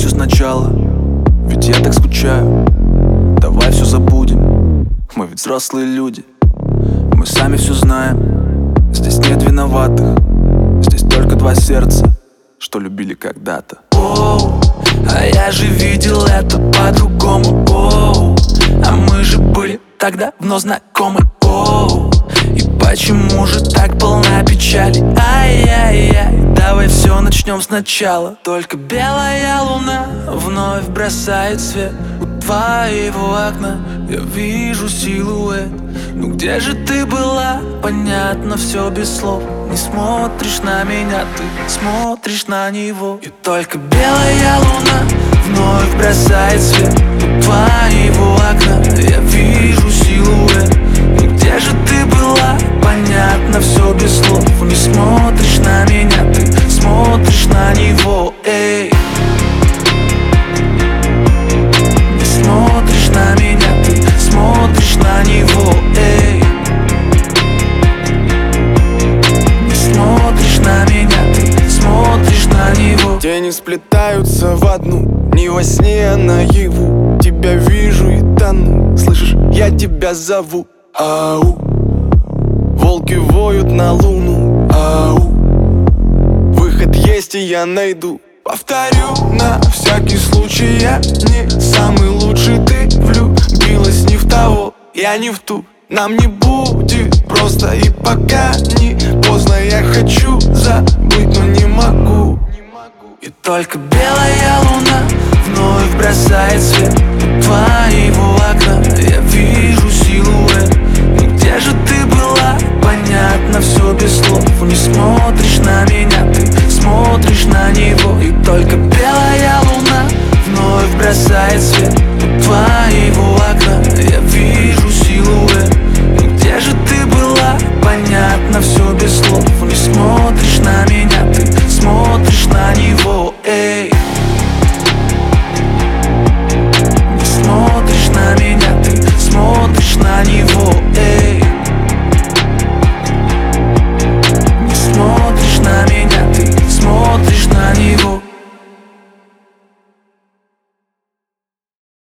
Все сначала, ведь я так скучаю. Давай все забудем, мы ведь взрослые люди. Мы сами все знаем, здесь нет виноватых Здесь только два сердца, что любили когда-то. Оу, а я же видел это по-другому. Оу, а мы же были тогда вновь знакомы. Оу, и почему же так полна печали? Ай-яй-яй, начнем сначала. Только белая луна вновь бросает свет У твоего окна. Я вижу силуэт. Ну где же ты была? Понятно все без слов. Не смотришь на меня, ты смотришь на него. И только белая луна вновь бросает свет сплетаются в одну. Не во сне, а наяву. Тебя вижу и тону. Слышишь, я тебя зову. Ау. Волки воют на луну. Ау. Выход есть и я найду. Повторю на всякий случай Я не самый лучший. Ты влюбилась не в того Я не в ту. Нам не будет просто и пока не поздно Я хочу Только белая луна вновь бросает свет твоего окна. Я вижу силуэт Ну где же ты была? Понятно все без слов. Не смотришь на меня, ты смотришь на него. И только белая луна вновь бросает свет твоего окна. Я вижу